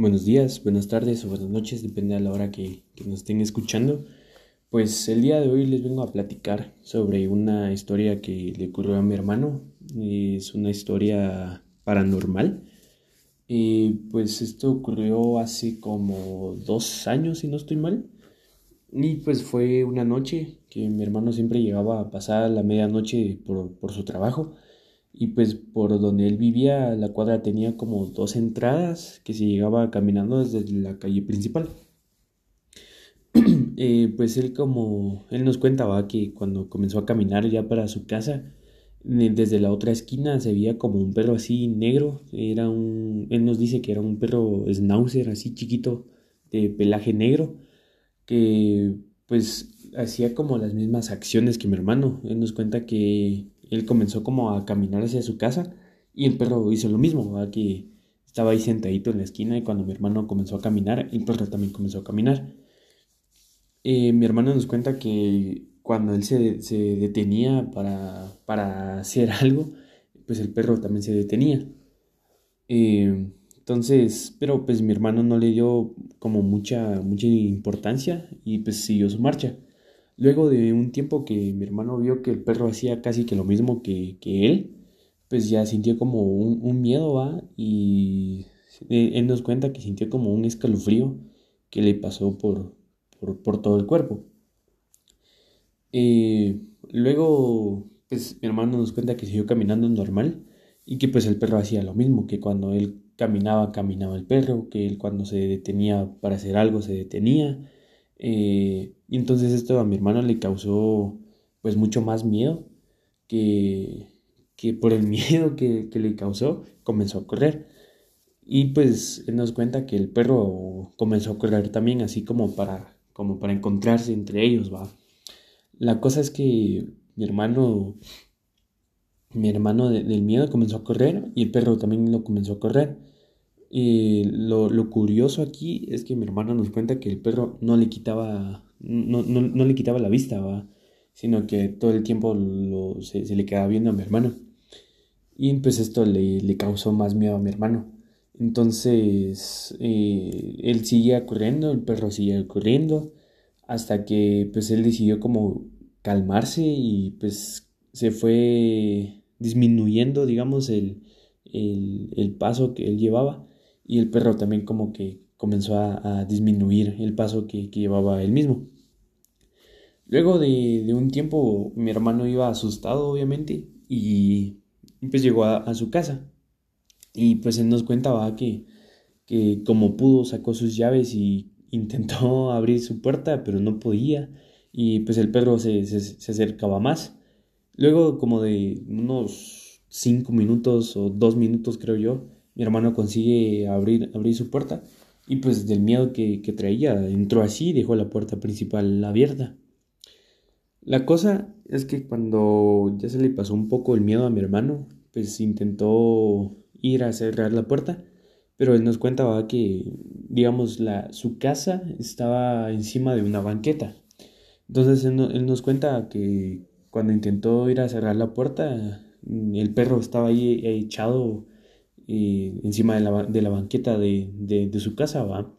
Buenos días, buenas tardes o buenas noches, depende de la hora que, nos estén escuchando. Pues el día de hoy les vengo a platicar sobre una historia que le ocurrió a mi hermano. Es una historia paranormal. Y pues esto ocurrió hace como dos años, si no estoy mal. Y pues fue una noche que mi hermano siempre llegaba a pasar la medianoche por, por su trabajo y pues por donde él vivía la cuadra tenía como dos entradas que se llegaba caminando desde la calle principal. Eh, pues él como él nos cuenta que cuando comenzó a caminar ya para su casa desde la otra esquina se veía como un perro así negro. Era un él nos dice que era un perro schnauzer así chiquito de pelaje negro que pues hacía como las mismas acciones que mi hermano. Él nos cuenta que él comenzó como a caminar hacia su casa y el perro hizo lo mismo, ¿verdad? que estaba ahí sentadito en la esquina y cuando mi hermano comenzó a caminar, el perro también comenzó a caminar. Eh, mi hermano nos cuenta que cuando él se, detenía para, para, hacer algo, pues el perro también se detenía. Eh, entonces, pero pues mi hermano no le dio como mucha, mucha importancia y pues siguió su marcha. Luego de un tiempo que mi hermano vio que el perro hacía casi que lo mismo que, él, pues ya sintió como un, miedo, ¿va? Y él nos cuenta que sintió como un escalofrío que le pasó por, por, todo el cuerpo. Eh, luego, pues mi hermano nos cuenta que siguió caminando normal y que pues el perro hacía lo mismo, que cuando él caminaba, caminaba el perro, que él cuando se detenía para hacer algo se detenía eh, y entonces esto a mi hermano le causó pues mucho más miedo que, que por el miedo que, que, le causó comenzó a correr. Y pues él nos cuenta que el perro comenzó a correr también así como para, como para encontrarse entre ellos, va. La cosa es que mi hermano, mi hermano del miedo comenzó a correr y el perro también lo comenzó a correr. Y lo, lo, curioso aquí es que mi hermano nos cuenta que el perro no le quitaba, no, no, no le quitaba la vista, sino que todo el tiempo lo, se, le quedaba viendo a mi hermano. Y pues esto le, le causó más miedo a mi hermano. Entonces eh, él seguía corriendo, el perro seguía corriendo, hasta que pues él decidió como calmarse y pues se fue disminuyendo, digamos, el, el, el paso que él llevaba y el perro también como que comenzó a, disminuir el paso que, llevaba él mismo. Luego de, un tiempo mi hermano iba asustado obviamente y pues llegó a, su casa y pues él nos contaba que, que como pudo sacó sus llaves y intentó abrir su puerta pero no podía y pues el perro se, se acercaba más. Luego como de unos cinco minutos o dos minutos creo yo, mi hermano consigue abrir, abrir su puerta y pues del miedo que, traía entró así y dejó la puerta principal abierta. La cosa es que cuando ya se le pasó un poco el miedo a mi hermano, pues intentó ir a cerrar la puerta, pero él nos cuenta que, digamos, la, su casa estaba encima de una banqueta. Entonces él, nos cuenta que cuando intentó ir a cerrar la puerta, el perro estaba ahí echado encima de la, de la banqueta de, de, su casa, ¿va?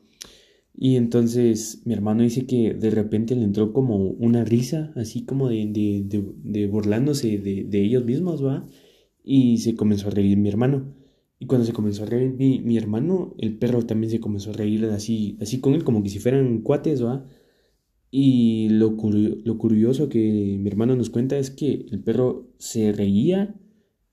Y entonces mi hermano dice que de repente le entró como una risa, así como de, burlándose de, ellos mismos, ¿va? Y se comenzó a reír mi hermano. Y cuando se comenzó a reír mi, mi, hermano, el perro también se comenzó a reír así, así con él, como que si fueran cuates, ¿va? Y lo, lo curioso que mi hermano nos cuenta es que el perro se reía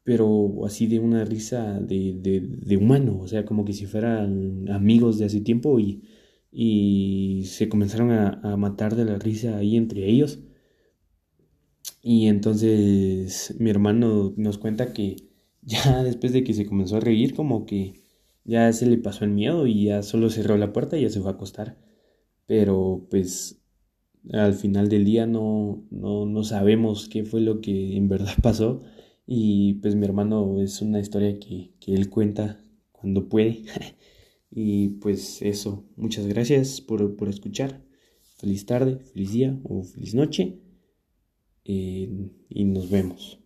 pero así de una risa de, de, de, humano, o sea, como que si fueran amigos de hace tiempo y, y se comenzaron a, a, matar de la risa ahí entre ellos. Y entonces mi hermano nos cuenta que ya después de que se comenzó a reír, como que ya se le pasó el miedo y ya solo cerró la puerta y ya se fue a acostar. Pero pues al final del día no, no, no sabemos qué fue lo que en verdad pasó y pues mi hermano es una historia que, él cuenta cuando puede. y pues eso, muchas gracias por, escuchar. Feliz tarde, feliz día o feliz noche. Eh, y nos vemos.